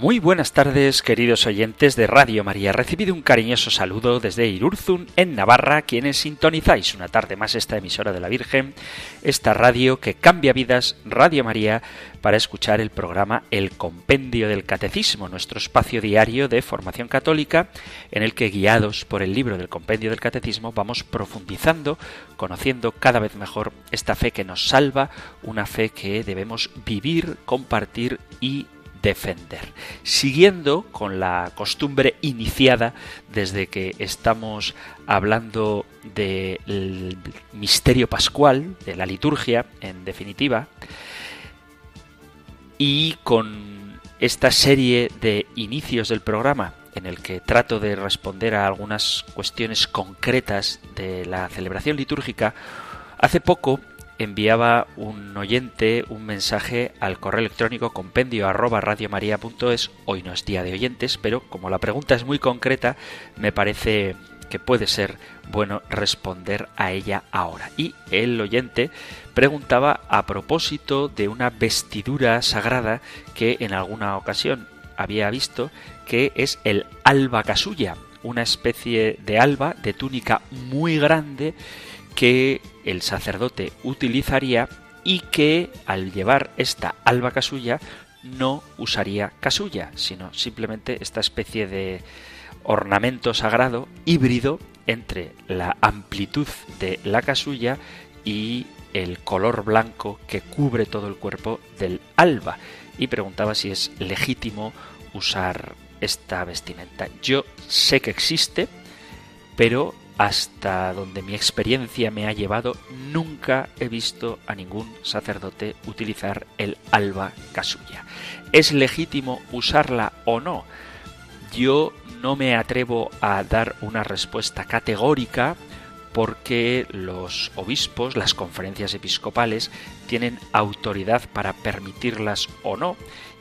Muy buenas tardes, queridos oyentes de Radio María. Recibido un cariñoso saludo desde Irurzun, en Navarra, quienes sintonizáis una tarde más esta emisora de la Virgen, esta radio que cambia vidas, Radio María, para escuchar el programa El Compendio del Catecismo, nuestro espacio diario de formación católica, en el que, guiados por el libro del Compendio del Catecismo, vamos profundizando, conociendo cada vez mejor esta fe que nos salva, una fe que debemos vivir, compartir y defender. Siguiendo con la costumbre iniciada desde que estamos hablando del misterio pascual, de la liturgia, en definitiva, y con esta serie de inicios del programa en el que trato de responder a algunas cuestiones concretas de la celebración litúrgica, hace poco enviaba un oyente un mensaje al correo electrónico compendio. Hoy no es día de oyentes, pero como la pregunta es muy concreta, me parece que puede ser bueno responder a ella ahora. Y el oyente preguntaba a propósito de una vestidura sagrada que en alguna ocasión había visto que es el alba casulla, una especie de alba de túnica muy grande que el sacerdote utilizaría y que al llevar esta alba casulla no usaría casulla, sino simplemente esta especie de ornamento sagrado híbrido entre la amplitud de la casulla y el color blanco que cubre todo el cuerpo del alba y preguntaba si es legítimo usar esta vestimenta. Yo sé que existe, pero hasta donde mi experiencia me ha llevado, nunca he visto a ningún sacerdote utilizar el alba casulla. ¿Es legítimo usarla o no? Yo no me atrevo a dar una respuesta categórica porque los obispos, las conferencias episcopales, tienen autoridad para permitirlas o no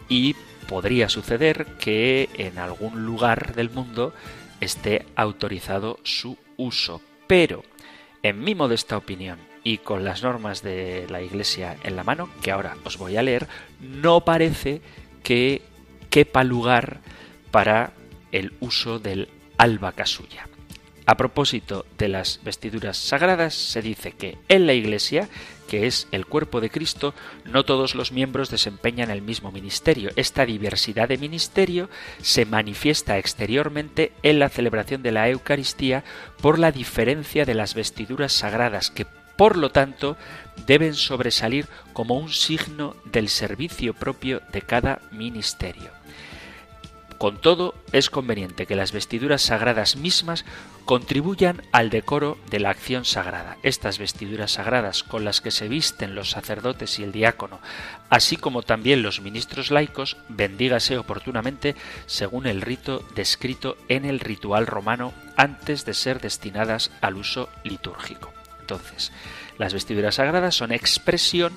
y podría suceder que en algún lugar del mundo esté autorizado su uso. Pero, en mi modesta opinión y con las normas de la Iglesia en la mano, que ahora os voy a leer, no parece que quepa lugar para el uso del alba casulla. A propósito de las vestiduras sagradas, se dice que en la Iglesia que es el cuerpo de Cristo, no todos los miembros desempeñan el mismo ministerio. Esta diversidad de ministerio se manifiesta exteriormente en la celebración de la Eucaristía por la diferencia de las vestiduras sagradas que por lo tanto, deben sobresalir como un signo del servicio propio de cada ministerio. Con todo, es conveniente que las vestiduras sagradas mismas contribuyan al decoro de la acción sagrada. Estas vestiduras sagradas con las que se visten los sacerdotes y el diácono, así como también los ministros laicos, bendígase oportunamente según el rito descrito en el ritual romano antes de ser destinadas al uso litúrgico. Entonces, las vestiduras sagradas son expresión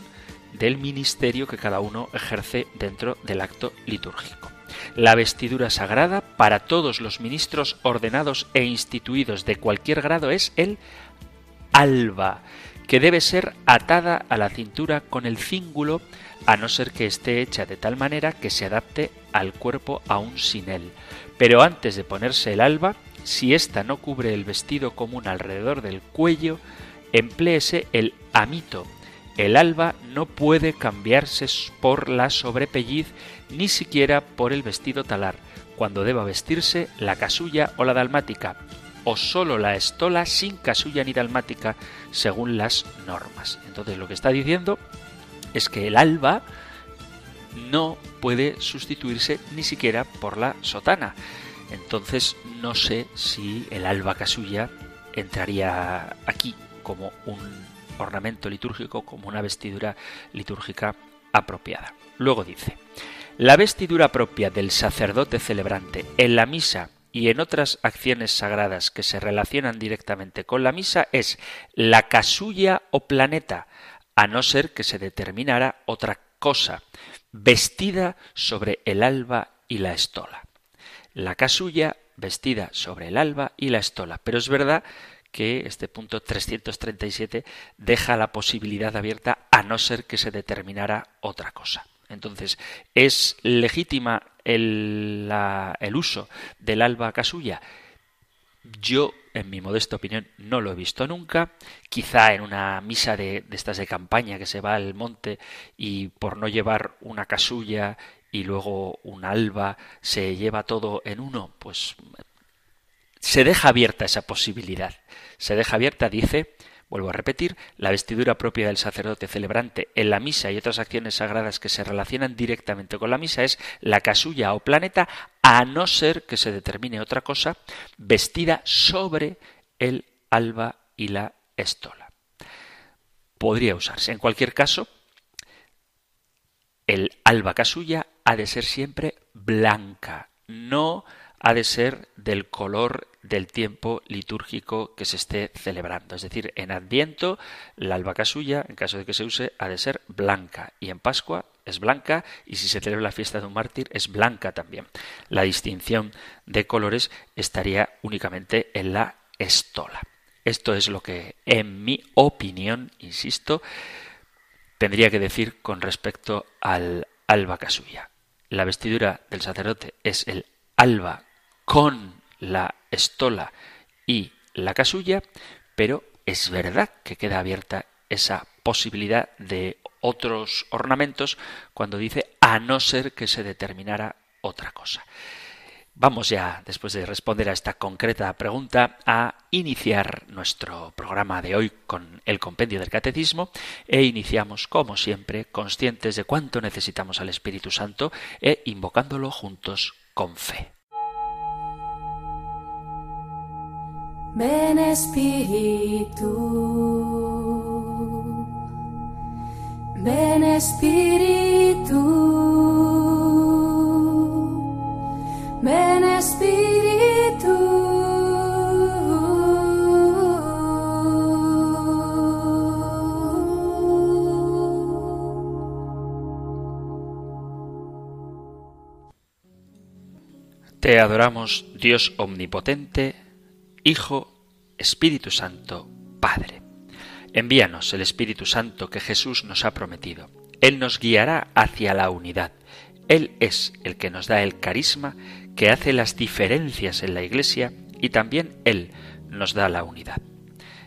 del ministerio que cada uno ejerce dentro del acto litúrgico. La vestidura sagrada para todos los ministros ordenados e instituidos de cualquier grado es el alba, que debe ser atada a la cintura con el cíngulo, a no ser que esté hecha de tal manera que se adapte al cuerpo aún sin él. Pero antes de ponerse el alba, si ésta no cubre el vestido común alrededor del cuello, empléese el amito. El alba no puede cambiarse por la sobrepelliz ni siquiera por el vestido talar, cuando deba vestirse la casulla o la dalmática, o solo la estola sin casulla ni dalmática, según las normas. Entonces lo que está diciendo es que el alba no puede sustituirse ni siquiera por la sotana. Entonces no sé si el alba casulla entraría aquí como un ornamento litúrgico, como una vestidura litúrgica apropiada. Luego dice, la vestidura propia del sacerdote celebrante en la misa y en otras acciones sagradas que se relacionan directamente con la misa es la casulla o planeta, a no ser que se determinara otra cosa, vestida sobre el alba y la estola. La casulla vestida sobre el alba y la estola. Pero es verdad que este punto 337 deja la posibilidad abierta a no ser que se determinara otra cosa. Entonces, ¿es legítima el, el uso del alba casulla? Yo, en mi modesta opinión, no lo he visto nunca. Quizá en una misa de, de, estas de campaña que se va al monte y por no llevar una casulla y luego un alba se lleva todo en uno, pues se deja abierta esa posibilidad. Se deja abierta, dice, vuelvo a repetir, la vestidura propia del sacerdote celebrante en la misa y otras acciones sagradas que se relacionan directamente con la misa es la casulla o planeta, a no ser que se determine otra cosa, vestida sobre el alba y la estola. Podría usarse. En cualquier caso, el alba casulla ha de ser siempre blanca, no ha de ser del color del tiempo litúrgico que se esté celebrando. Es decir, en Adviento la albahaca suya, en caso de que se use, ha de ser blanca y en Pascua es blanca y si se celebra la fiesta de un mártir es blanca también. La distinción de colores estaría únicamente en la estola. Esto es lo que, en mi opinión, insisto, tendría que decir con respecto al alba casuya. La vestidura del sacerdote es el alba con la estola y la casulla, pero es verdad que queda abierta esa posibilidad de otros ornamentos cuando dice a no ser que se determinara otra cosa. Vamos ya, después de responder a esta concreta pregunta, a iniciar nuestro programa de hoy con el compendio del catecismo e iniciamos, como siempre, conscientes de cuánto necesitamos al Espíritu Santo e invocándolo juntos con fe. Ven Espíritu, ven Espíritu, ven Espíritu. Te adoramos, Dios omnipotente, Hijo, Espíritu Santo, Padre. Envíanos el Espíritu Santo que Jesús nos ha prometido. Él nos guiará hacia la unidad. Él es el que nos da el carisma que hace las diferencias en la Iglesia y también Él nos da la unidad.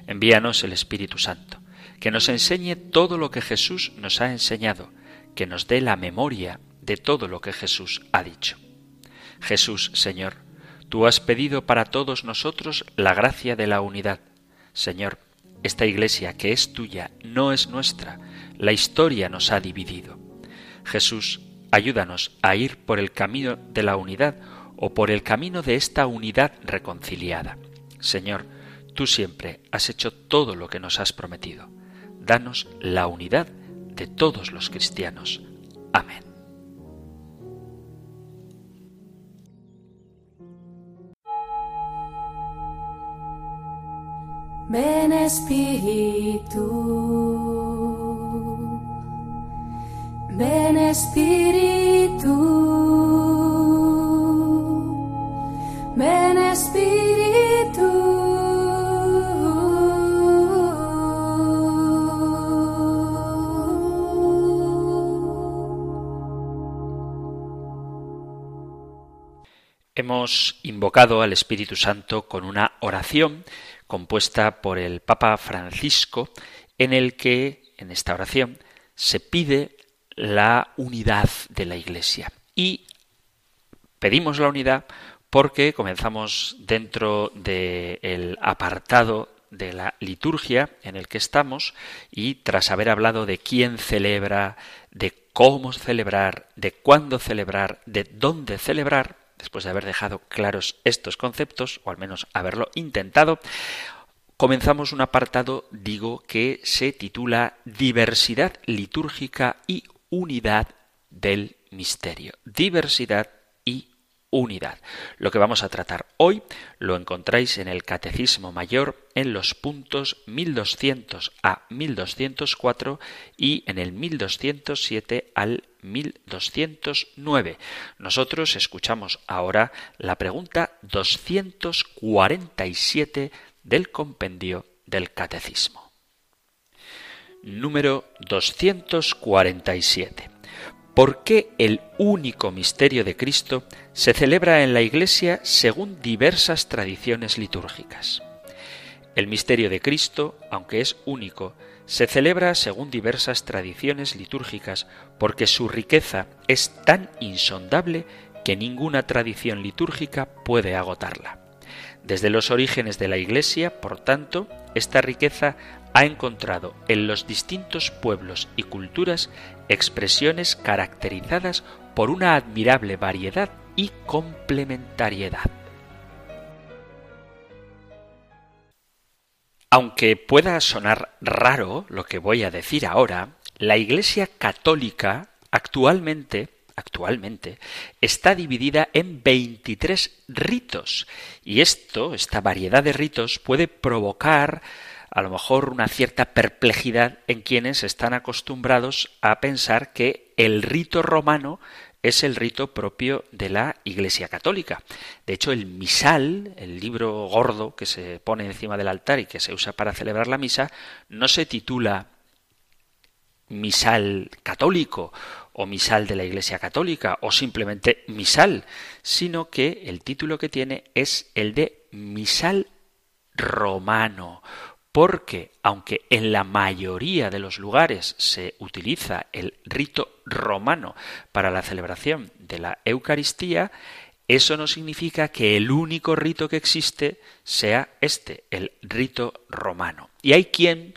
Envíanos el Espíritu Santo, que nos enseñe todo lo que Jesús nos ha enseñado, que nos dé la memoria de todo lo que Jesús ha dicho. Jesús, Señor, Tú has pedido para todos nosotros la gracia de la unidad. Señor, esta iglesia que es tuya no es nuestra, la historia nos ha dividido. Jesús, ayúdanos a ir por el camino de la unidad o por el camino de esta unidad reconciliada. Señor, tú siempre has hecho todo lo que nos has prometido. Danos la unidad de todos los cristianos. Amén. Ven Espíritu, ven Espíritu, ven Espíritu. Hemos invocado al Espíritu Santo con una oración compuesta por el Papa Francisco, en el que, en esta oración, se pide la unidad de la Iglesia. Y pedimos la unidad porque comenzamos dentro del apartado de la liturgia en el que estamos y tras haber hablado de quién celebra, de cómo celebrar, de cuándo celebrar, de dónde celebrar, después de haber dejado claros estos conceptos, o al menos haberlo intentado, comenzamos un apartado, digo, que se titula Diversidad litúrgica y unidad del misterio. Diversidad y unidad. Lo que vamos a tratar hoy lo encontráis en el Catecismo Mayor en los puntos 1200 a 1204 y en el 1207 al 1209. Nosotros escuchamos ahora la pregunta 247 del compendio del Catecismo. Número 247. ¿Por qué el único misterio de Cristo se celebra en la Iglesia según diversas tradiciones litúrgicas? El misterio de Cristo, aunque es único, se celebra según diversas tradiciones litúrgicas porque su riqueza es tan insondable que ninguna tradición litúrgica puede agotarla. Desde los orígenes de la Iglesia, por tanto, esta riqueza ha encontrado en los distintos pueblos y culturas expresiones caracterizadas por una admirable variedad y complementariedad. Aunque pueda sonar raro lo que voy a decir ahora, la Iglesia católica actualmente actualmente está dividida en 23 ritos. Y esto, esta variedad de ritos puede provocar a lo mejor una cierta perplejidad en quienes están acostumbrados a pensar que el rito romano es el rito propio de la Iglesia Católica. De hecho, el misal, el libro gordo que se pone encima del altar y que se usa para celebrar la misa, no se titula misal católico o misal de la Iglesia Católica o simplemente misal, sino que el título que tiene es el de misal romano, porque aunque en la mayoría de los lugares se utiliza el rito romano para la celebración de la Eucaristía, eso no significa que el único rito que existe sea este, el rito romano. Y hay quien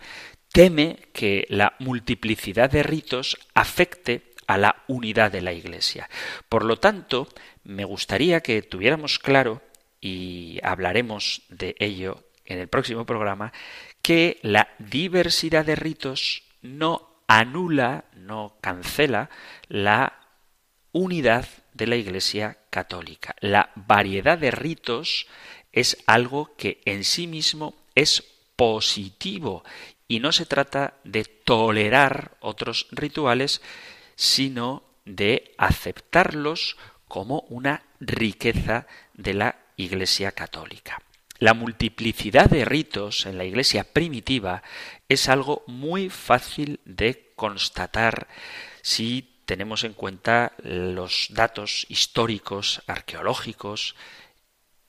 teme que la multiplicidad de ritos afecte a la unidad de la Iglesia. Por lo tanto, me gustaría que tuviéramos claro, y hablaremos de ello en el próximo programa, que la diversidad de ritos no anula, no cancela la unidad de la Iglesia católica. La variedad de ritos es algo que en sí mismo es positivo y no se trata de tolerar otros rituales, sino de aceptarlos como una riqueza de la Iglesia católica. La multiplicidad de ritos en la Iglesia primitiva es algo muy fácil de constatar si tenemos en cuenta los datos históricos, arqueológicos,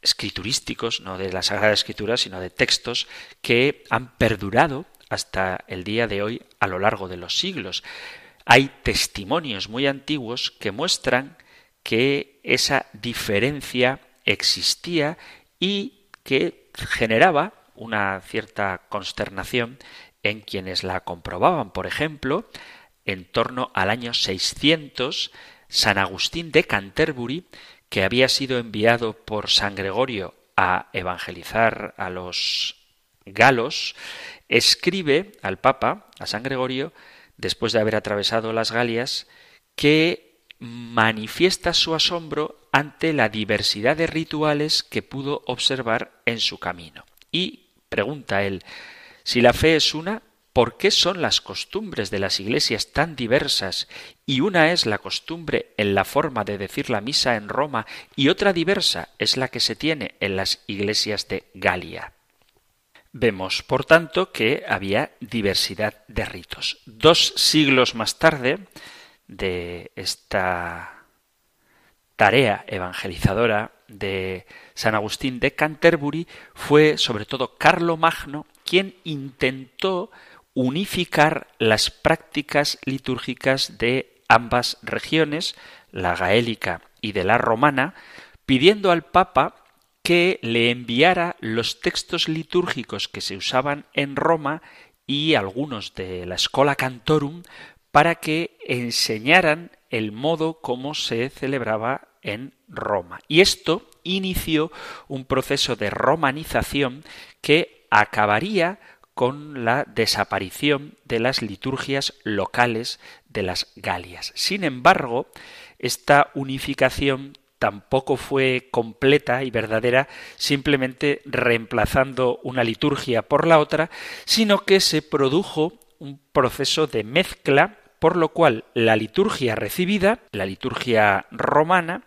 escriturísticos, no de la Sagrada Escritura, sino de textos que han perdurado hasta el día de hoy a lo largo de los siglos. Hay testimonios muy antiguos que muestran que esa diferencia existía y que generaba una cierta consternación en quienes la comprobaban. Por ejemplo, en torno al año 600, San Agustín de Canterbury, que había sido enviado por San Gregorio a evangelizar a los galos, escribe al Papa, a San Gregorio, después de haber atravesado las Galias, que manifiesta su asombro ante la diversidad de rituales que pudo observar en su camino. Y pregunta él, si la fe es una, ¿por qué son las costumbres de las iglesias tan diversas y una es la costumbre en la forma de decir la misa en Roma y otra diversa es la que se tiene en las iglesias de Galia? Vemos, por tanto, que había diversidad de ritos. Dos siglos más tarde de esta tarea evangelizadora de San Agustín de Canterbury fue sobre todo Carlo Magno quien intentó unificar las prácticas litúrgicas de ambas regiones, la gaélica y de la romana, pidiendo al Papa que le enviara los textos litúrgicos que se usaban en Roma y algunos de la Schola Cantorum para que enseñaran el modo como se celebraba en Roma. Y esto inició un proceso de romanización que acabaría con la desaparición de las liturgias locales de las Galias. Sin embargo, esta unificación tampoco fue completa y verdadera simplemente reemplazando una liturgia por la otra, sino que se produjo un proceso de mezcla por lo cual la liturgia recibida, la liturgia romana,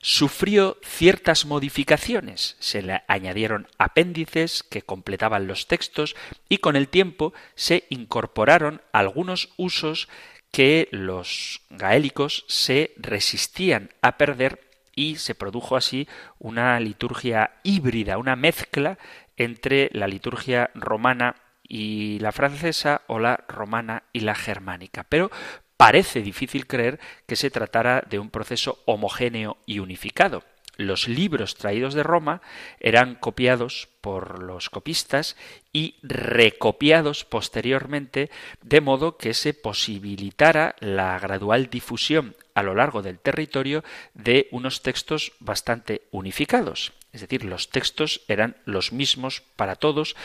sufrió ciertas modificaciones. Se le añadieron apéndices que completaban los textos y con el tiempo se incorporaron algunos usos que los gaélicos se resistían a perder y se produjo así una liturgia híbrida, una mezcla entre la liturgia romana y la francesa o la romana y la germánica. Pero parece difícil creer que se tratara de un proceso homogéneo y unificado. Los libros traídos de Roma eran copiados por los copistas y recopiados posteriormente de modo que se posibilitara la gradual difusión a lo largo del territorio de unos textos bastante unificados. Es decir, los textos eran los mismos para todos,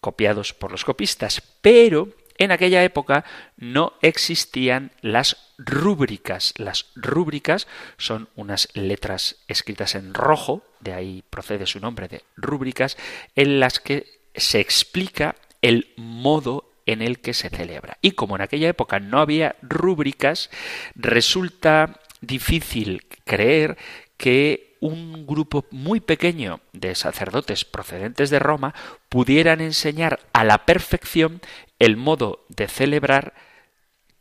copiados por los copistas, pero en aquella época no existían las rúbricas. Las rúbricas son unas letras escritas en rojo, de ahí procede su nombre de rúbricas, en las que se explica el modo en el que se celebra. Y como en aquella época no había rúbricas, resulta difícil creer que un grupo muy pequeño de sacerdotes procedentes de Roma pudieran enseñar a la perfección el modo de celebrar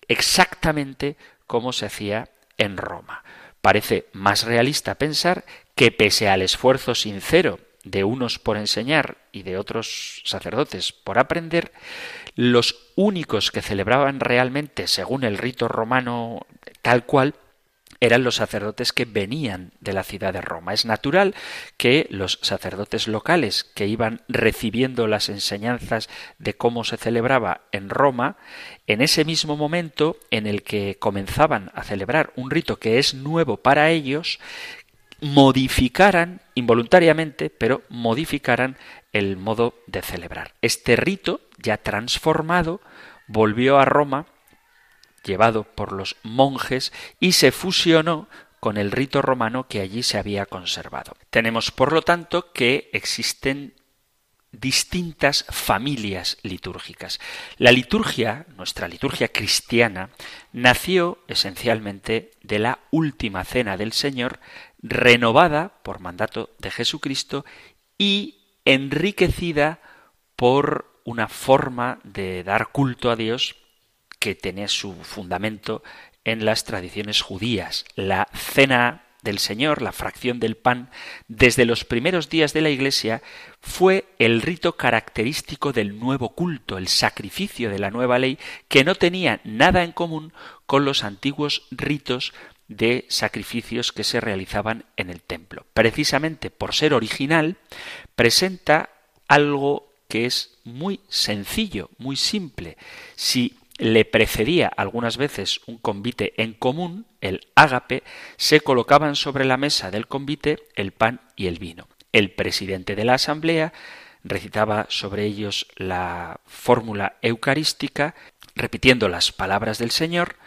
exactamente como se hacía en Roma. Parece más realista pensar que pese al esfuerzo sincero de unos por enseñar y de otros sacerdotes por aprender, los únicos que celebraban realmente según el rito romano tal cual eran los sacerdotes que venían de la ciudad de Roma. Es natural que los sacerdotes locales que iban recibiendo las enseñanzas de cómo se celebraba en Roma, en ese mismo momento en el que comenzaban a celebrar un rito que es nuevo para ellos, modificaran involuntariamente, pero modificaran el modo de celebrar. Este rito, ya transformado, volvió a Roma llevado por los monjes y se fusionó con el rito romano que allí se había conservado. Tenemos, por lo tanto, que existen distintas familias litúrgicas. La liturgia, nuestra liturgia cristiana, nació esencialmente de la última cena del Señor, renovada por mandato de Jesucristo y enriquecida por una forma de dar culto a Dios que tiene su fundamento en las tradiciones judías. La cena del Señor, la fracción del pan, desde los primeros días de la Iglesia, fue el rito característico del nuevo culto, el sacrificio de la nueva ley, que no tenía nada en común con los antiguos ritos de sacrificios que se realizaban en el templo. Precisamente por ser original, presenta algo que es muy sencillo, muy simple. Si le precedía algunas veces un convite en común, el ágape, se colocaban sobre la mesa del convite el pan y el vino. El presidente de la asamblea recitaba sobre ellos la fórmula eucarística, repitiendo las palabras del Señor,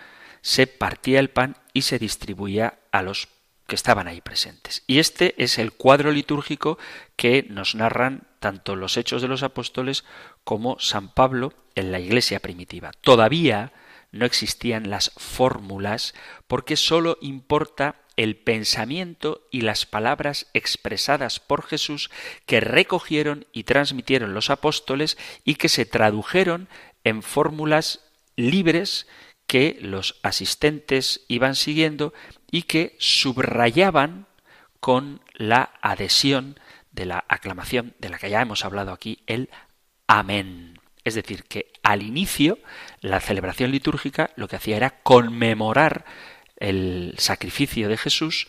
se partía el pan y se distribuía a los que estaban ahí presentes. Y este es el cuadro litúrgico que nos narran tanto los hechos de los apóstoles como San Pablo en la iglesia primitiva. Todavía no existían las fórmulas porque sólo importa el pensamiento y las palabras expresadas por Jesús que recogieron y transmitieron los apóstoles y que se tradujeron en fórmulas libres que los asistentes iban siguiendo y que subrayaban con la adhesión de la aclamación de la que ya hemos hablado aquí, el amén. Es decir, que al inicio la celebración litúrgica lo que hacía era conmemorar el sacrificio de Jesús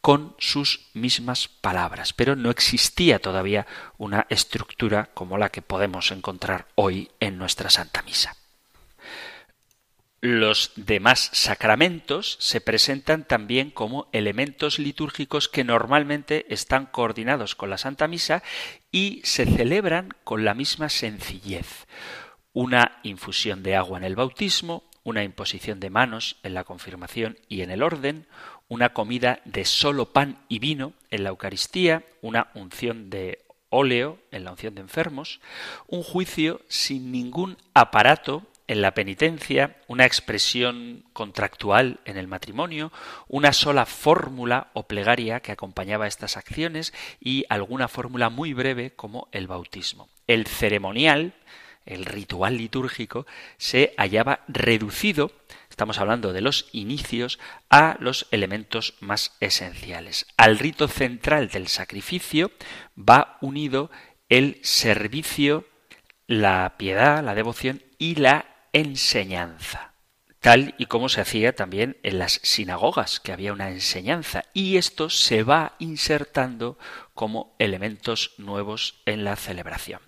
con sus mismas palabras, pero no existía todavía una estructura como la que podemos encontrar hoy en nuestra Santa Misa. Los demás sacramentos se presentan también como elementos litúrgicos que normalmente están coordinados con la Santa Misa y se celebran con la misma sencillez. Una infusión de agua en el bautismo, una imposición de manos en la confirmación y en el orden, una comida de solo pan y vino en la Eucaristía, una unción de óleo en la unción de enfermos, un juicio sin ningún aparato en la penitencia, una expresión contractual en el matrimonio, una sola fórmula o plegaria que acompañaba estas acciones y alguna fórmula muy breve como el bautismo. El ceremonial, el ritual litúrgico, se hallaba reducido, estamos hablando de los inicios, a los elementos más esenciales. Al rito central del sacrificio va unido el servicio, la piedad, la devoción y la enseñanza, tal y como se hacía también en las sinagogas, que había una enseñanza, y esto se va insertando como elementos nuevos en la celebración.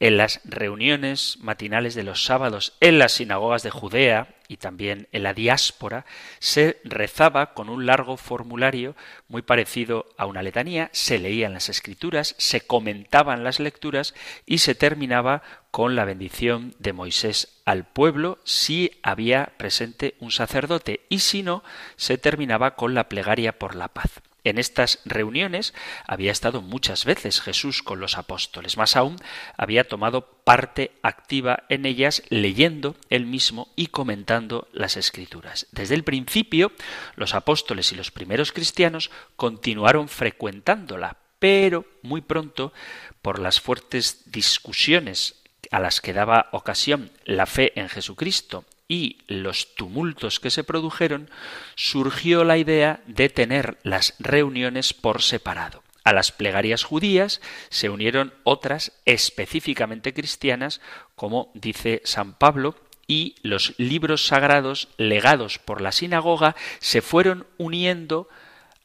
En las reuniones matinales de los sábados en las sinagogas de Judea y también en la diáspora se rezaba con un largo formulario muy parecido a una letanía, se leían las escrituras, se comentaban las lecturas y se terminaba con la bendición de Moisés al pueblo si había presente un sacerdote y si no, se terminaba con la plegaria por la paz. En estas reuniones había estado muchas veces Jesús con los apóstoles, más aún había tomado parte activa en ellas leyendo él mismo y comentando las escrituras. Desde el principio, los apóstoles y los primeros cristianos continuaron frecuentándola, pero muy pronto, por las fuertes discusiones a las que daba ocasión la fe en Jesucristo y los tumultos que se produjeron, surgió la idea de tener las reuniones por separado. A las plegarias judías se unieron otras específicamente cristianas, como dice San Pablo, y los libros sagrados legados por la sinagoga se fueron uniendo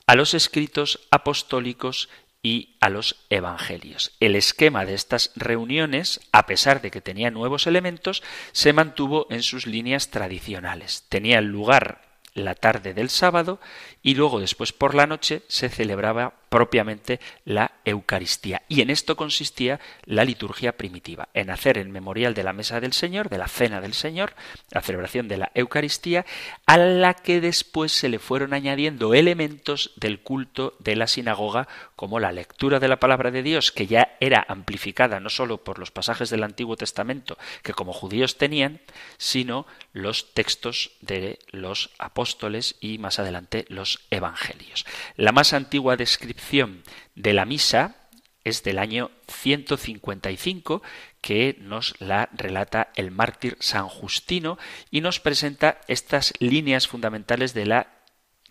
a los escritos apostólicos y a los evangelios. El esquema de estas reuniones, a pesar de que tenía nuevos elementos, se mantuvo en sus líneas tradicionales. Tenían lugar la tarde del sábado y luego después por la noche se celebraba propiamente la Eucaristía. Y en esto consistía la liturgia primitiva, en hacer el memorial de la mesa del Señor, de la cena del Señor, la celebración de la Eucaristía, a la que después se le fueron añadiendo elementos del culto de la sinagoga, como la lectura de la palabra de Dios, que ya era amplificada no sólo por los pasajes del Antiguo Testamento, que como judíos tenían, sino los textos de los apóstoles y más adelante evangelios. La más antigua descripción de la misa es del año 155 que nos la relata el mártir San Justino y nos presenta estas líneas fundamentales de la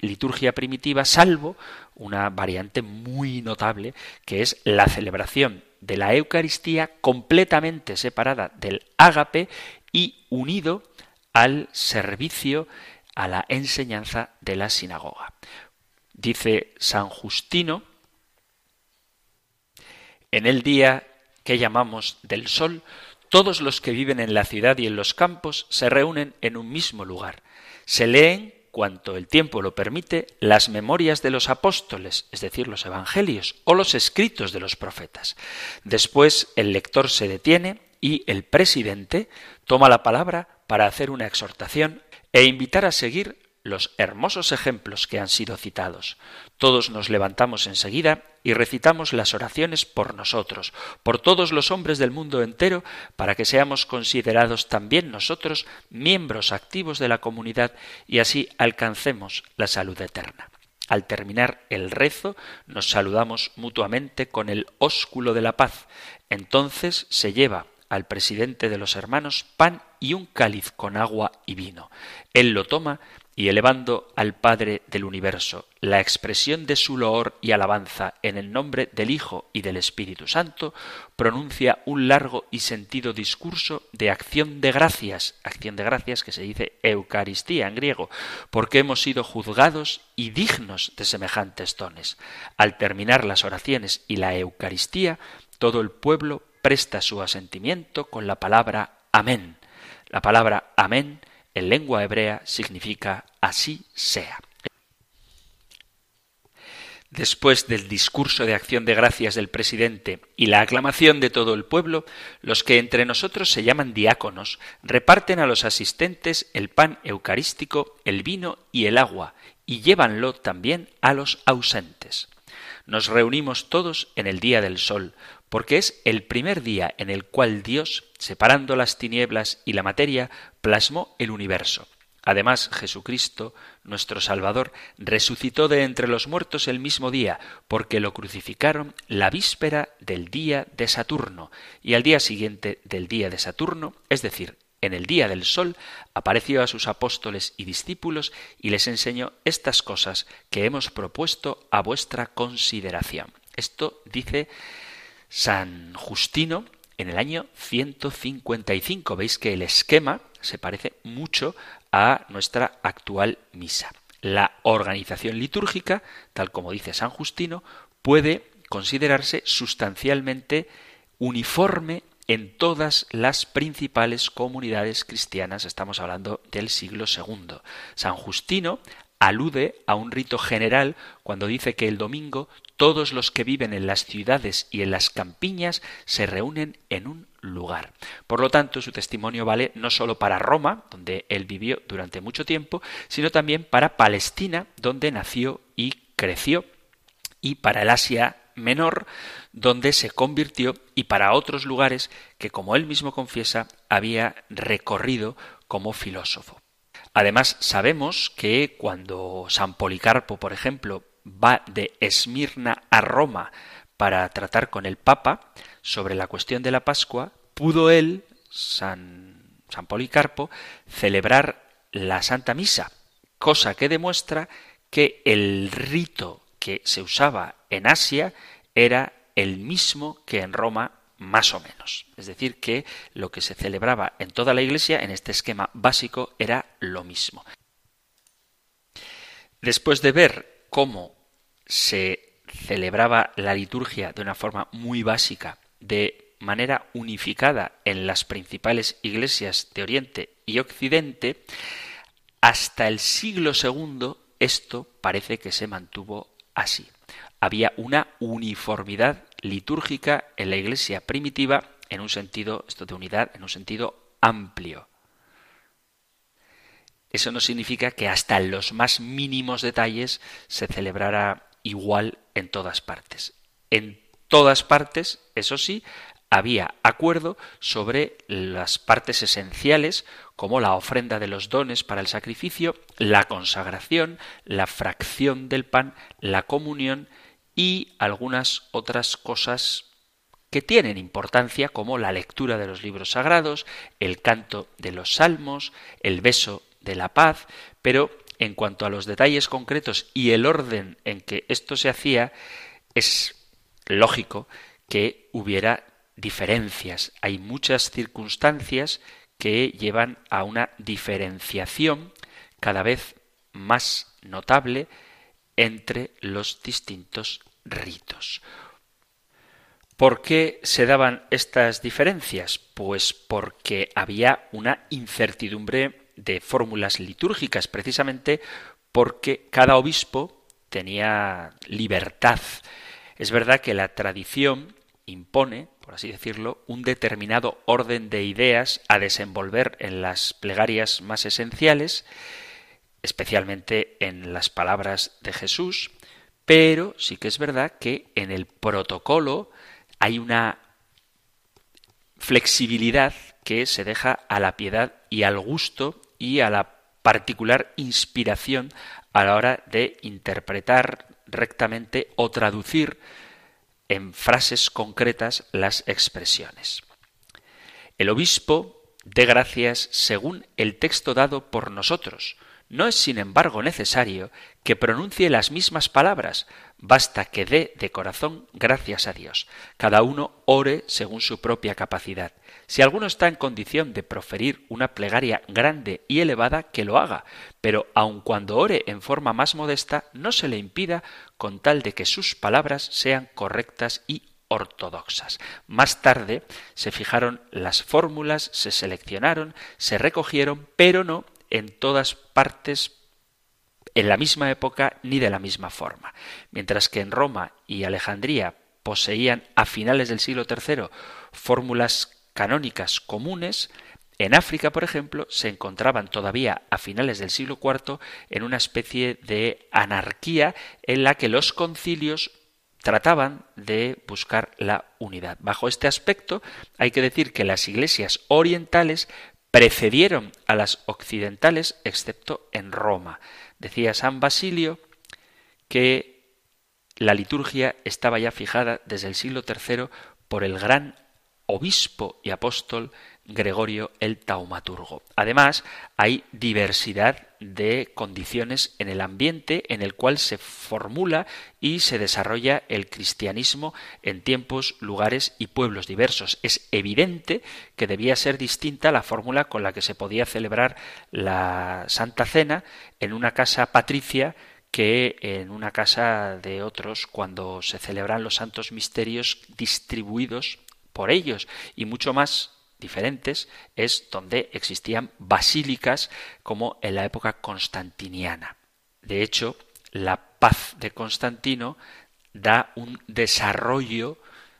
liturgia primitiva, salvo una variante muy notable que es la celebración de la Eucaristía completamente separada del ágape y unido al servicio, a la enseñanza de la sinagoga. Dice San Justino, en el día que llamamos del sol, todos los que viven en la ciudad y en los campos se reúnen en un mismo lugar. Se leen, cuanto el tiempo lo permite, las memorias de los apóstoles, es decir, los evangelios, o los escritos de los profetas. Después el lector se detiene y el presidente toma la palabra para hacer una exhortación e invitar a seguir los hermosos ejemplos que han sido citados. Todos nos levantamos enseguida y recitamos las oraciones por nosotros, por todos los hombres del mundo entero, para que seamos considerados también nosotros miembros activos de la comunidad y así alcancemos la salud eterna. Al terminar el rezo, nos saludamos mutuamente con el ósculo de la paz. Entonces se lleva al presidente de los hermanos pan y un cáliz con agua y vino. Él lo toma y elevando al Padre del universo la expresión de su loor y alabanza en el nombre del Hijo y del Espíritu Santo, pronuncia un largo y sentido discurso de acción de gracias, acción de gracias que se dice Eucaristía en griego, porque hemos sido juzgados y dignos de semejantes dones. Al terminar las oraciones y la Eucaristía, todo el pueblo presta su asentimiento con la palabra Amén. La palabra Amén en lengua hebrea significa así sea. Después del discurso de acción de gracias del presidente y la aclamación de todo el pueblo, los que entre nosotros se llaman diáconos reparten a los asistentes el pan eucarístico, el vino y el agua, y llévanlo también a los ausentes. nos reunimos todos en el día del sol, porque es el primer día en el cual Dios, separando las tinieblas y la materia, plasmó el universo. Además, Jesucristo, nuestro Salvador, resucitó de entre los muertos el mismo día, porque lo crucificaron la víspera del día de Saturno, y al día siguiente del día de Saturno, es decir, en el día del sol, apareció a sus apóstoles y discípulos y les enseñó estas cosas que hemos propuesto a vuestra consideración. Esto dice San Justino en el año 155. Veis que el esquema se parece mucho a nuestra actual misa. La organización litúrgica, tal como dice San Justino, puede considerarse sustancialmente uniforme en todas las principales comunidades cristianas. Estamos hablando del siglo II. San Justino alude a un rito general cuando dice que el domingo todos los que viven en las ciudades y en las campiñas se reúnen en un lugar. Por lo tanto, su testimonio vale no solo para Roma, donde él vivió durante mucho tiempo, sino también para Palestina, donde nació y creció, y para el Asia Menor, donde se convirtió, y para otros lugares que, como él mismo confiesa, había recorrido como filósofo. Además, sabemos que cuando San Policarpo, por ejemplo, va de Esmirna a Roma para tratar con el Papa sobre la cuestión de la Pascua, pudo él, San, Policarpo, celebrar la Santa Misa, cosa que demuestra que el rito que se usaba en Asia era el mismo que en Roma más o menos. Es decir, que lo que se celebraba en toda la Iglesia, en este esquema básico, era lo mismo. Después de ver cómo se celebraba la liturgia de una forma muy básica, de manera unificada en las principales iglesias de Oriente y Occidente, hasta el siglo II esto parece que se mantuvo así. Había una uniformidad litúrgica en la iglesia primitiva en un sentido, esto de unidad, en un sentido amplio. Eso no significa que hasta los más mínimos detalles se celebrara igual en todas partes. En todas partes, eso sí, había acuerdo sobre las partes esenciales como la ofrenda de los dones para el sacrificio, la consagración, la fracción del pan, la comunión y algunas otras cosas que tienen importancia como la lectura de los libros sagrados, el canto de los salmos, el beso de la paz, pero en cuanto a los detalles concretos y el orden en que esto se hacía, es lógico que hubiera diferencias. Hay muchas circunstancias que llevan a una diferenciación cada vez más notable entre los distintos ritos. ¿Por qué se daban estas diferencias? Pues porque había una incertidumbre de fórmulas litúrgicas, precisamente porque cada obispo tenía libertad. Es verdad que la tradición impone, por así decirlo, un determinado orden de ideas a desenvolver en las plegarias más esenciales, especialmente en las palabras de Jesús, pero sí que es verdad que en el protocolo hay una flexibilidad que se deja a la piedad y al gusto y a la particular inspiración a la hora de interpretar rectamente o traducir en frases concretas las expresiones. El obispo dé gracias según el texto dado por nosotros. No es, sin embargo, necesario que pronuncie las mismas palabras, basta que dé de corazón gracias a Dios. Cada uno ore según su propia capacidad. Si alguno está en condición de proferir una plegaria grande y elevada, que lo haga, pero aun cuando ore en forma más modesta, no se le impida con tal de que sus palabras sean correctas y ortodoxas. Más tarde se fijaron las fórmulas, se seleccionaron, se recogieron, pero no en todas partes en la misma época ni de la misma forma. Mientras que en Roma y Alejandría poseían a finales del siglo III fórmulas canónicas comunes, en África, por ejemplo, se encontraban todavía a finales del siglo IV en una especie de anarquía en la que los concilios trataban de buscar la unidad. Bajo este aspecto, hay que decir que las iglesias orientales precedieron a las occidentales, excepto en Roma. Decía San Basilio que la liturgia estaba ya fijada desde el siglo III por el gran obispo y apóstol Gregorio el Taumaturgo. Además, hay diversidad de condiciones en el ambiente en el cual se formula y se desarrolla el cristianismo en tiempos, lugares y pueblos diversos. Es evidente que debía ser distinta la fórmula con la que se podía celebrar la Santa Cena en una casa patricia que en una casa de otros cuando se celebran los santos misterios distribuidos por ellos y mucho más diferentes es donde existían basílicas como en la época constantiniana. De hecho, la paz de Constantino da un desarrollo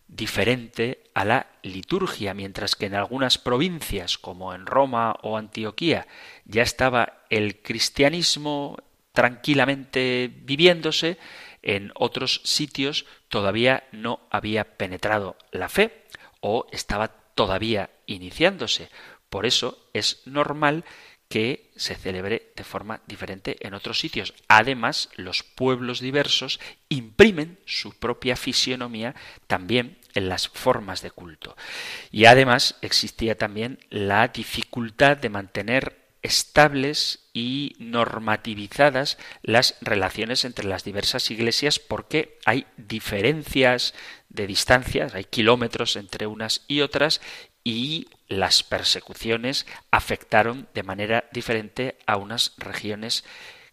diferente a la liturgia, mientras que en algunas provincias, como en Roma o Antioquía, ya estaba el cristianismo tranquilamente viviéndose, en otros sitios todavía no había penetrado la fe o estaba todavía iniciándose. Por eso es normal que se celebre de forma diferente en otros sitios. Además, los pueblos diversos imprimen su propia fisionomía también en las formas de culto. Y además existía también la dificultad de mantener estables y normativizadas las relaciones entre las diversas iglesias porque hay diferencias de distancias, hay kilómetros entre unas y otras y las persecuciones afectaron de manera diferente a unas regiones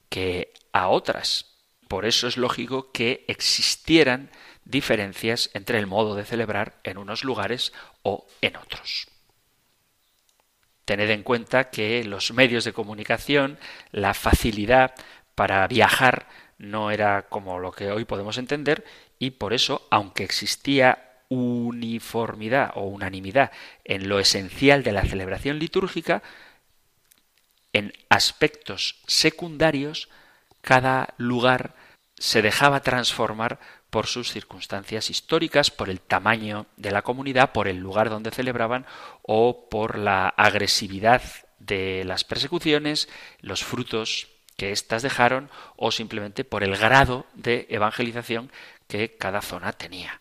que a otras. Por eso es lógico que existieran diferencias entre el modo de celebrar en unos lugares o en otros. Tened en cuenta que los medios de comunicación, la facilidad para viajar no era como lo que hoy podemos entender y por eso, aunque existía uniformidad o unanimidad en lo esencial de la celebración litúrgica, en aspectos secundarios, cada lugar se dejaba transformar por sus circunstancias históricas, por el tamaño de la comunidad, por el lugar donde celebraban o por la agresividad de las persecuciones, los frutos que éstas dejaron o simplemente por el grado de evangelización que cada zona tenía.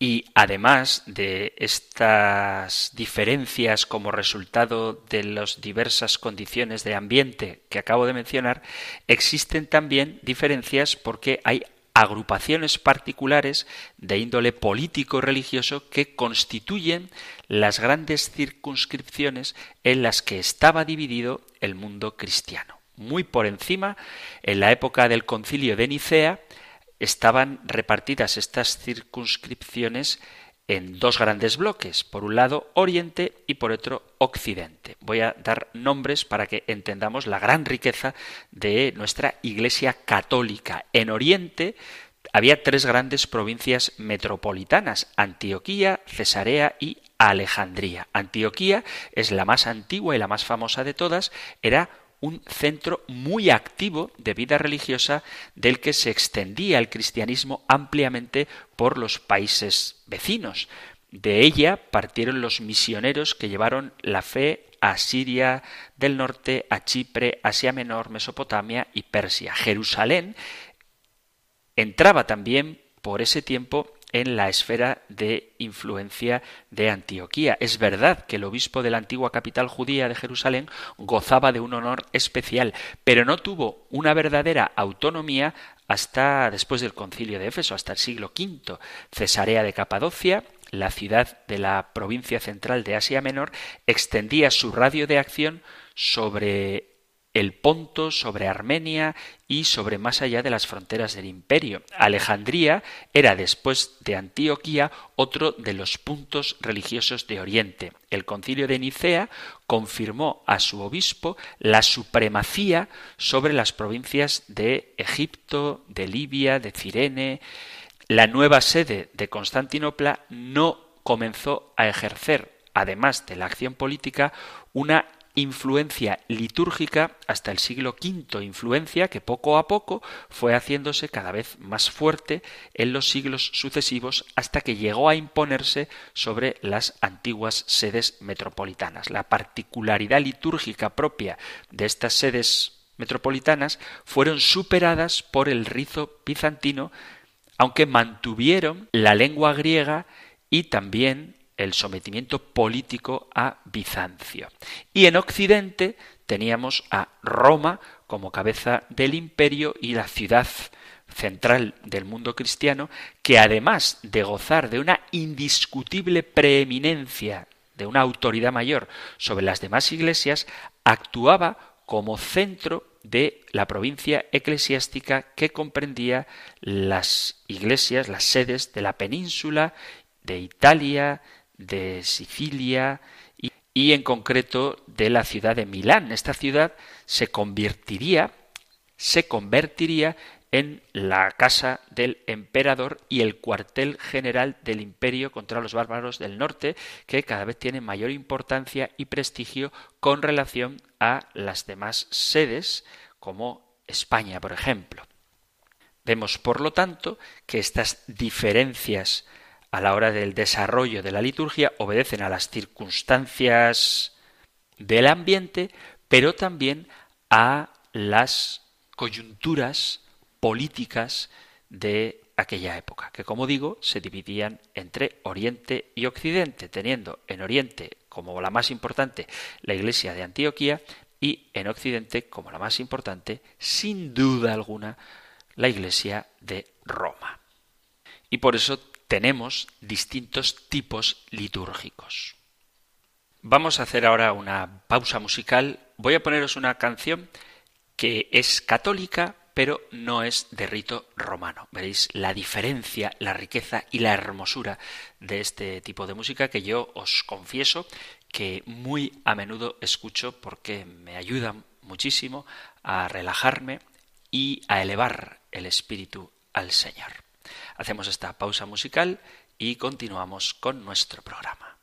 Y además de estas diferencias como resultado de las diversas condiciones de ambiente que acabo de mencionar, existen también diferencias porque hay agrupaciones particulares de índole político-religioso que constituyen las grandes circunscripciones en las que estaba dividido el mundo cristiano. Muy por encima, en la época del concilio de Nicea, estaban repartidas estas circunscripciones en dos grandes bloques, por un lado Oriente y por otro Occidente. Voy a dar nombres para que entendamos la gran riqueza de nuestra Iglesia católica. En Oriente había tres grandes provincias metropolitanas, Antioquía, Cesarea y Alejandría. Antioquía es la más antigua y la más famosa de todas, era un centro muy activo de vida religiosa del que se extendía el cristianismo ampliamente por los países vecinos. De ella partieron los misioneros que llevaron la fe a Siria del norte, a Chipre, Asia Menor, Mesopotamia y Persia. Jerusalén entraba también por ese tiempo en la esfera de influencia de Antioquía. Es verdad que el obispo de la antigua capital judía de Jerusalén gozaba de un honor especial, pero no tuvo una verdadera autonomía hasta después del concilio de Éfeso, hasta el siglo V. Cesarea de Capadocia, la ciudad de la provincia central de Asia Menor, extendía su radio de acción sobre el Ponto, sobre Armenia y sobre más allá de las fronteras del imperio. Alejandría era, después de Antioquía, otro de los puntos religiosos de Oriente. El concilio de Nicea confirmó a su obispo la supremacía sobre las provincias de Egipto, de Libia, de Cirene. La nueva sede de Constantinopla no comenzó a ejercer, además de la acción política, una influencia litúrgica hasta el siglo V, influencia que poco a poco fue haciéndose cada vez más fuerte en los siglos sucesivos hasta que llegó a imponerse sobre las antiguas sedes metropolitanas. La particularidad litúrgica propia de estas sedes metropolitanas fueron superadas por el rizo bizantino, aunque mantuvieron la lengua griega y también el sometimiento político a Bizancio. Y en Occidente teníamos a Roma como cabeza del imperio y la ciudad central del mundo cristiano, que además de gozar de una indiscutible preeminencia, de una autoridad mayor sobre las demás iglesias, actuaba como centro de la provincia eclesiástica que comprendía las iglesias, las sedes de la península, de Italia, de Sicilia y, en concreto de la ciudad de Milán. Esta ciudad se convertiría, se convertiría en la casa del emperador y el cuartel general del imperio contra los bárbaros del norte, que cada vez tiene mayor importancia y prestigio con relación a las demás sedes, como España, por ejemplo. Vemos, por lo tanto, que estas diferencias a la hora del desarrollo de la liturgia obedecen a las circunstancias del ambiente, pero también a las coyunturas políticas de aquella época, que como digo, se dividían entre Oriente y Occidente, teniendo en Oriente como la más importante la iglesia de Antioquía y en Occidente como la más importante, sin duda alguna, la iglesia de Roma. Y por eso tenemos distintos tipos litúrgicos. Vamos a hacer ahora una pausa musical. Voy a poneros una canción que es católica, pero no es de rito romano. Veréis la diferencia, la riqueza y la hermosura de este tipo de música que yo os confieso que muy a menudo escucho porque me ayuda muchísimo a relajarme y a elevar el espíritu al Señor. Hacemos esta pausa musical y continuamos con nuestro programa.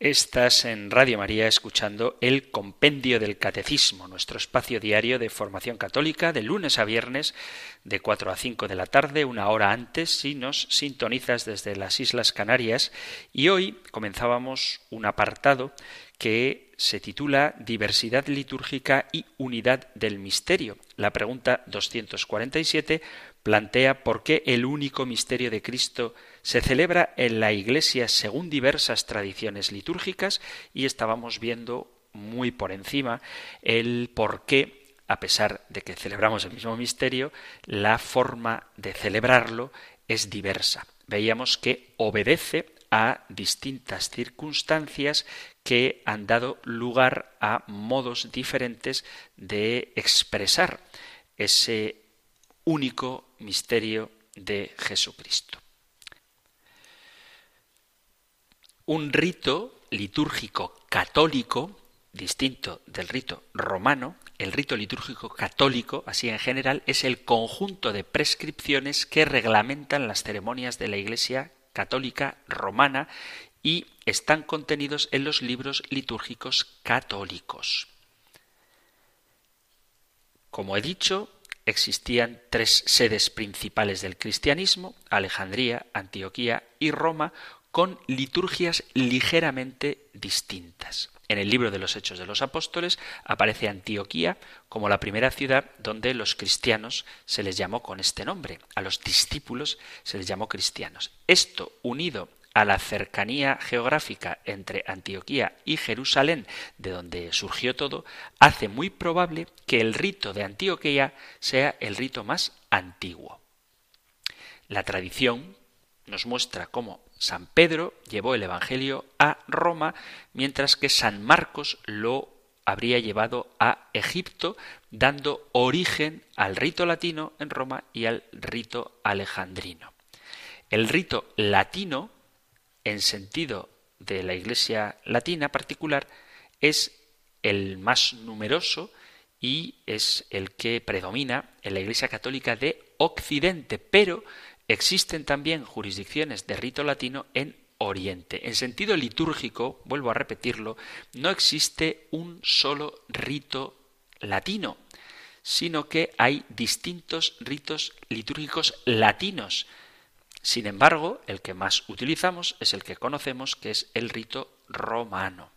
Estás en Radio María escuchando el Compendio del Catecismo, nuestro espacio diario de formación católica de lunes a viernes de 4 a 5 de la tarde, una hora antes si nos sintonizas desde las Islas Canarias. Y hoy comenzábamos un apartado que se titula Diversidad litúrgica y unidad del misterio. La pregunta 247 plantea por qué el único misterio de Cristo se celebra en la Iglesia según diversas tradiciones litúrgicas y estábamos viendo muy por encima el por qué, a pesar de que celebramos el mismo misterio, la forma de celebrarlo es diversa. Veíamos que obedece a distintas circunstancias que han dado lugar a modos diferentes de expresar ese único misterio de Jesucristo. Un rito litúrgico católico, distinto del rito romano, el rito litúrgico católico, así en general, es el conjunto de prescripciones que reglamentan las ceremonias de la Iglesia católica romana y están contenidos en los libros litúrgicos católicos. Como he dicho, existían tres sedes principales del cristianismo, Alejandría, Antioquía y Roma, con liturgias ligeramente distintas. En el libro de los Hechos de los Apóstoles aparece Antioquía como la primera ciudad donde los cristianos se les llamó con este nombre, a los discípulos se les llamó cristianos. Esto unido a la cercanía geográfica entre Antioquía y Jerusalén, de donde surgió todo, hace muy probable que el rito de Antioquía sea el rito más antiguo. La tradición nos muestra cómo San Pedro llevó el Evangelio a Roma, mientras que San Marcos lo habría llevado a Egipto, dando origen al rito latino en Roma y al rito alejandrino. El rito latino, en sentido de la Iglesia latina particular, es el más numeroso y es el que predomina en la Iglesia católica de Occidente, pero Existen también jurisdicciones de rito latino en Oriente. En sentido litúrgico, vuelvo a repetirlo, no existe un solo rito latino, sino que hay distintos ritos litúrgicos latinos. Sin embargo, el que más utilizamos es el que conocemos, que es el rito romano.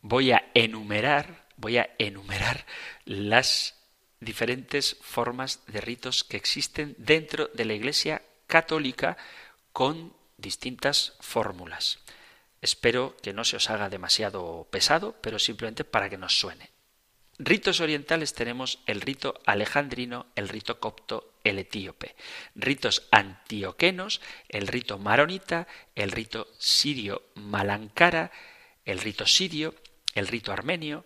Voy a enumerar, voy a enumerar las diferentes formas de ritos que existen dentro de la Iglesia católica con distintas fórmulas. Espero que no se os haga demasiado pesado, pero simplemente para que nos suene. Ritos orientales tenemos el rito alejandrino, el rito copto, el etíope. Ritos antioquenos, el rito maronita, el rito sirio malankara, el rito sirio, el rito armenio,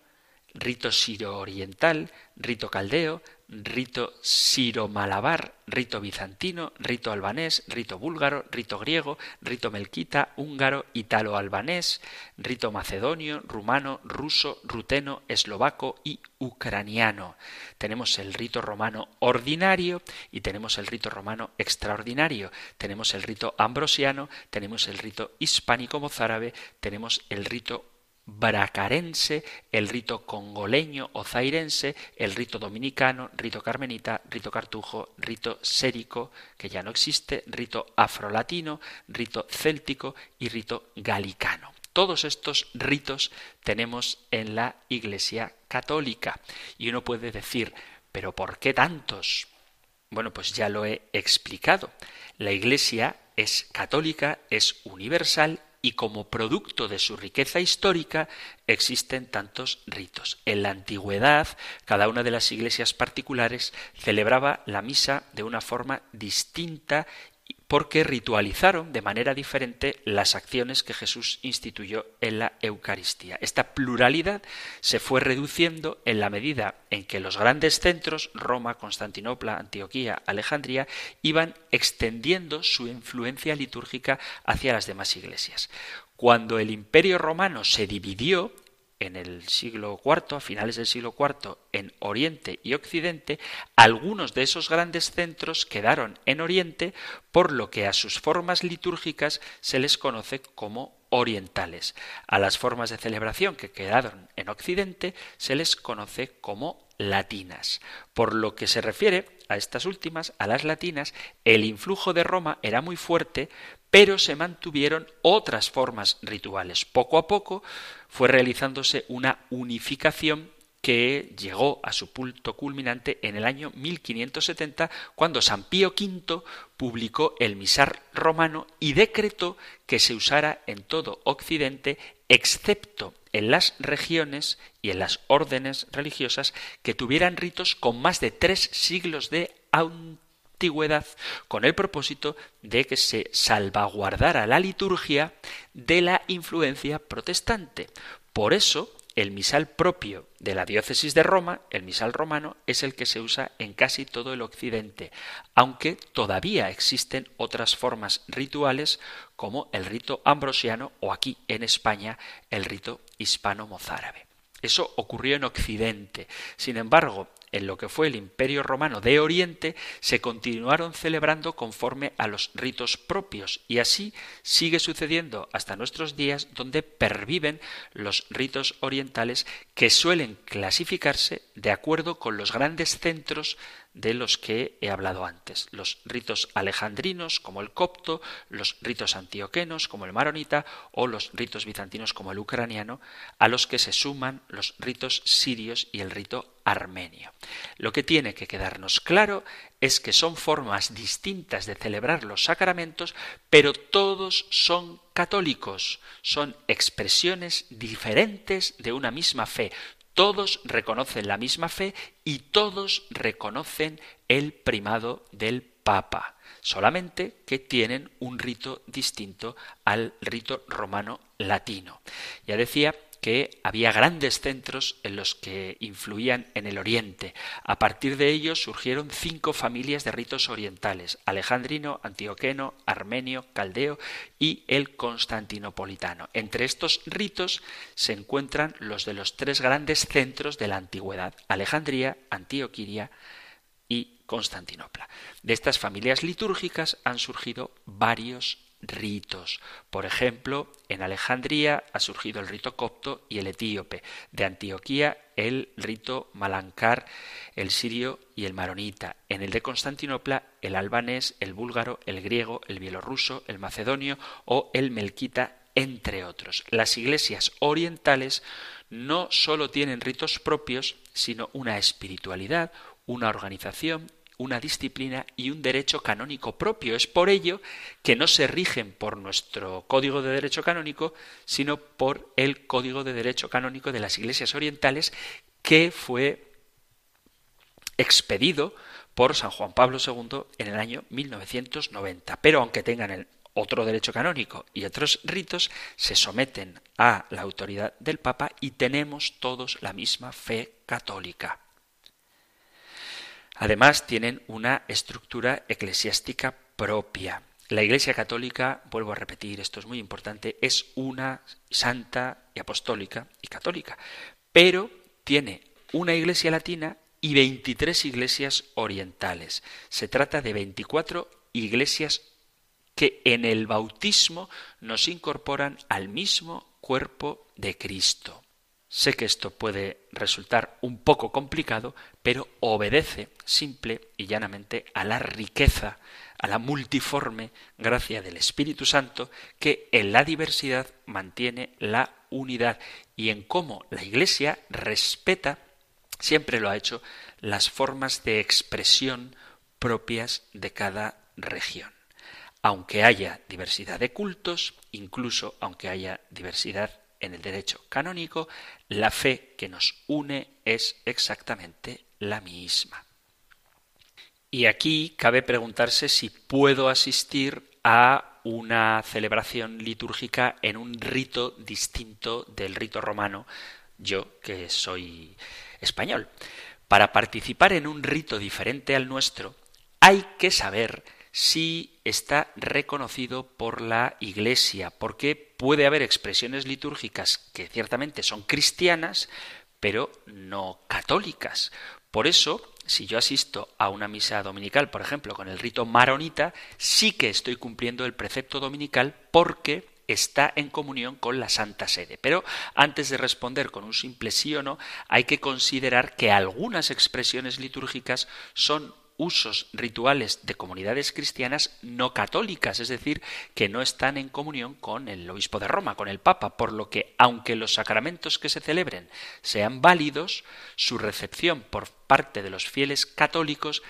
rito siro-oriental, rito caldeo, rito siro-malabar, rito bizantino, rito albanés, rito búlgaro, rito griego, rito melquita, húngaro, italo-albanés, rito macedonio, rumano, ruso, ruteno, eslovaco y ucraniano. Tenemos el rito romano ordinario y tenemos el rito romano extraordinario. Tenemos el rito ambrosiano, tenemos el rito hispánico mozárabe, tenemos el rito bracarense, el rito congoleño o zairense, el rito dominicano, rito carmenita, rito cartujo, rito sérico, que ya no existe, rito afrolatino, rito céltico y rito galicano. Todos estos ritos tenemos en la Iglesia católica. Y uno puede decir, pero ¿por qué tantos? Bueno, pues ya lo he explicado. La Iglesia es católica, es universal y como producto de su riqueza histórica existen tantos ritos. En la antigüedad, cada una de las iglesias particulares celebraba la misa de una forma distinta porque ritualizaron de manera diferente las acciones que Jesús instituyó en la Eucaristía. Esta pluralidad se fue reduciendo en la medida en que los grandes centros, Roma, Constantinopla, Antioquía, Alejandría, iban extendiendo su influencia litúrgica hacia las demás iglesias. Cuando el imperio romano se dividió, en el siglo IV, a finales del siglo IV, en Oriente y Occidente, algunos de esos grandes centros quedaron en Oriente, por lo que a sus formas litúrgicas se les conoce como orientales. A las formas de celebración que quedaron en Occidente se les conoce como latinas. Por lo que se refiere a estas últimas, a las latinas, el influjo de Roma era muy fuerte, pero se mantuvieron otras formas rituales. Poco a poco fue realizándose una unificación que llegó a su punto culminante en el año 1570, cuando San Pío V publicó el misar romano y decretó que se usara en todo Occidente, excepto en las regiones y en las órdenes religiosas que tuvieran ritos con más de tres siglos de antigüedad, con el propósito de que se salvaguardara la liturgia de la influencia protestante. Por eso, el misal propio de la diócesis de Roma, el misal romano, es el que se usa en casi todo el occidente, aunque todavía existen otras formas rituales como el rito ambrosiano o aquí en España el rito hispano-mozárabe. Eso ocurrió en Occidente. Sin embargo, en lo que fue el Imperio Romano de Oriente, se continuaron celebrando conforme a los ritos propios. Y así sigue sucediendo hasta nuestros días donde perviven los ritos orientales que suelen clasificarse de acuerdo con los grandes centros de los que he hablado antes, los ritos alejandrinos como el copto, los ritos antioquenos como el maronita o los ritos bizantinos como el ucraniano, a los que se suman los ritos sirios y el rito armenio. Lo que tiene que quedarnos claro es que son formas distintas de celebrar los sacramentos, pero todos son católicos, son expresiones diferentes de una misma fe, todos reconocen la misma fe y todos reconocen el primado del Papa, solamente que tienen un rito distinto al rito romano latino. Ya decía que había grandes centros en los que influían en el Oriente. A partir de ellos surgieron cinco familias de ritos orientales, alejandrino, antioqueno, armenio, caldeo y el constantinopolitano. Entre estos ritos se encuentran los de los tres grandes centros de la antigüedad, Alejandría, Antioquía y Constantinopla. De estas familias litúrgicas han surgido varios ritos. Por ejemplo, en Alejandría ha surgido el rito copto y el etíope. De Antioquía el rito malancar, el sirio y el maronita. En el de Constantinopla el albanés, el búlgaro, el griego, el bielorruso, el macedonio o el melquita, entre otros. Las iglesias orientales no sólo tienen ritos propios, sino una espiritualidad, una organización una disciplina y un derecho canónico propio. Es por ello que no se rigen por nuestro código de derecho canónico, sino por el código de derecho canónico de las iglesias orientales que fue expedido por San Juan Pablo II en el año 1990. Pero aunque tengan otro derecho canónico y otros ritos, se someten a la autoridad del Papa y tenemos todos la misma fe católica. Además, tienen una estructura eclesiástica propia. La Iglesia Católica, vuelvo a repetir, esto es muy importante, es una santa y apostólica y católica, pero tiene una Iglesia latina y 23 iglesias orientales. Se trata de 24 iglesias que en el bautismo nos incorporan al mismo cuerpo de Cristo. Sé que esto puede resultar un poco complicado, pero obedece simple y llanamente a la riqueza, a la multiforme gracia del Espíritu Santo que en la diversidad mantiene la unidad y en cómo la Iglesia respeta, siempre lo ha hecho, las formas de expresión propias de cada región. Aunque haya diversidad de cultos, incluso aunque haya diversidad en el derecho canónico, la fe que nos une es exactamente la misma. Y aquí cabe preguntarse si puedo asistir a una celebración litúrgica en un rito distinto del rito romano, yo que soy español. Para participar en un rito diferente al nuestro, hay que saber si está reconocido por la Iglesia, porque puede haber expresiones litúrgicas que ciertamente son cristianas, pero no católicas. Por eso, si yo asisto a una misa dominical, por ejemplo, con el rito maronita, sí que estoy cumpliendo el precepto dominical porque está en comunión con la Santa Sede. Pero antes de responder con un simple sí o no, hay que considerar que algunas expresiones litúrgicas son usos rituales de comunidades cristianas no católicas, es decir, que no están en comunión con el obispo de Roma, con el Papa, por lo que, aunque los sacramentos que se celebren sean válidos, su recepción por parte de los fieles católicos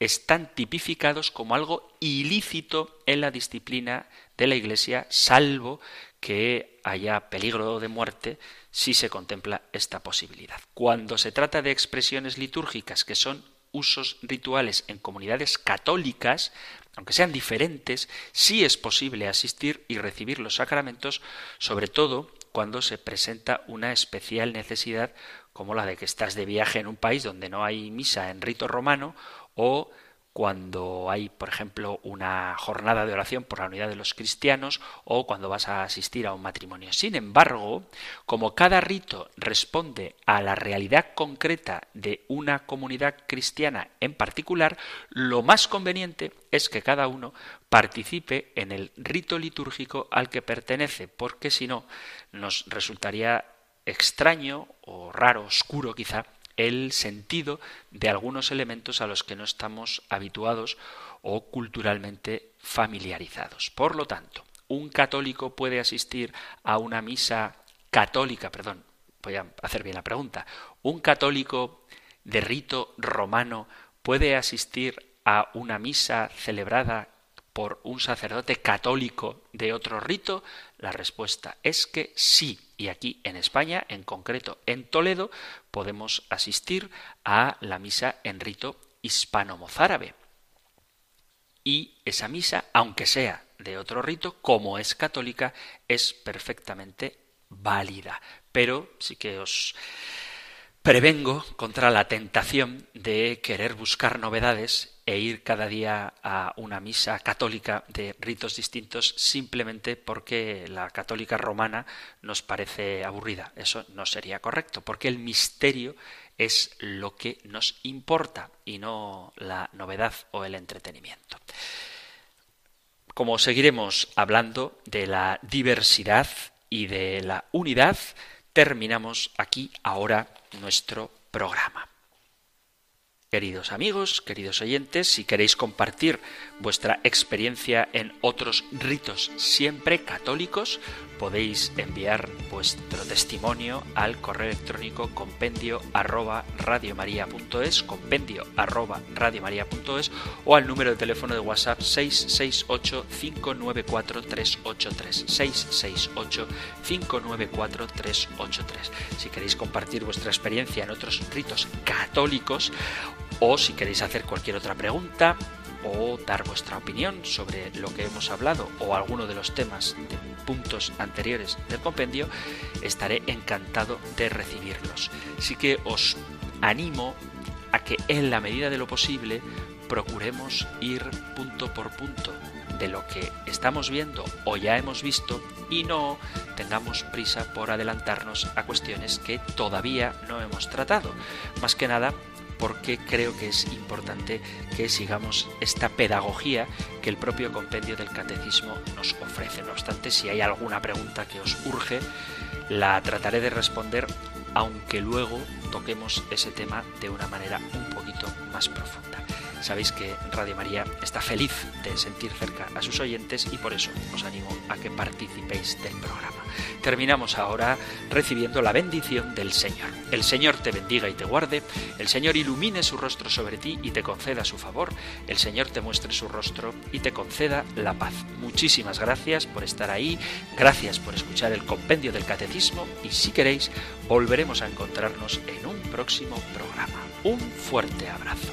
están tipificados como algo ilícito en la disciplina de la Iglesia, salvo que haya peligro de muerte si se contempla esta posibilidad. Cuando se trata de expresiones litúrgicas que son usos rituales en comunidades católicas, aunque sean diferentes, sí es posible asistir y recibir los sacramentos, sobre todo cuando se presenta una especial necesidad como la de que estás de viaje en un país donde no hay misa en rito romano o cuando hay, por ejemplo, una jornada de oración por la unidad de los cristianos o cuando vas a asistir a un matrimonio. Sin embargo, como cada rito responde a la realidad concreta de una comunidad cristiana en particular, lo más conveniente es que cada uno participe en el rito litúrgico al que pertenece, porque si no, nos resultaría extraño o raro, oscuro quizá, el sentido de algunos elementos a los que no estamos habituados o culturalmente familiarizados. Por lo tanto, un católico puede asistir a una misa católica, perdón, voy a hacer bien la pregunta, un católico de rito romano puede asistir a una misa celebrada por un sacerdote católico de otro rito? La respuesta es que sí. Y aquí en España, en concreto en Toledo, podemos asistir a la misa en rito hispano-mozárabe. Y esa misa, aunque sea de otro rito, como es católica, es perfectamente válida. Pero sí que os prevengo contra la tentación de querer buscar novedades e ir cada día a una misa católica de ritos distintos simplemente porque la católica romana nos parece aburrida. Eso no sería correcto, porque el misterio es lo que nos importa y no la novedad o el entretenimiento. Como seguiremos hablando de la diversidad y de la unidad, terminamos aquí ahora nuestro programa. Queridos amigos, queridos oyentes, si queréis compartir vuestra experiencia en otros ritos siempre católicos, podéis enviar vuestro testimonio al correo electrónico compendio arroba radiomaria.es, compendio arroba radiomaria.es o al número de teléfono de WhatsApp 668 594 383 668 594 383. Si queréis compartir vuestra experiencia en otros ritos católicos o si queréis hacer cualquier otra pregunta o dar vuestra opinión sobre lo que hemos hablado o alguno de los temas de puntos anteriores del compendio, estaré encantado de recibirlos. Así que os animo a que en la medida de lo posible procuremos ir punto por punto de lo que estamos viendo o ya hemos visto y no tengamos prisa por adelantarnos a cuestiones que todavía no hemos tratado. Más que nada porque creo que es importante que sigamos esta pedagogía que el propio compendio del catecismo nos ofrece. No obstante, si hay alguna pregunta que os urge, la trataré de responder, aunque luego toquemos ese tema de una manera un poquito más profunda. Sabéis que Radio María está feliz de sentir cerca a sus oyentes y por eso os animo a que participéis del programa. Terminamos ahora recibiendo la bendición del Señor. El Señor te bendiga y te guarde, el Señor ilumine su rostro sobre ti y te conceda su favor, el Señor te muestre su rostro y te conceda la paz. Muchísimas gracias por estar ahí, gracias por escuchar el compendio del catecismo y si queréis volveremos a encontrarnos en un próximo programa. Un fuerte abrazo.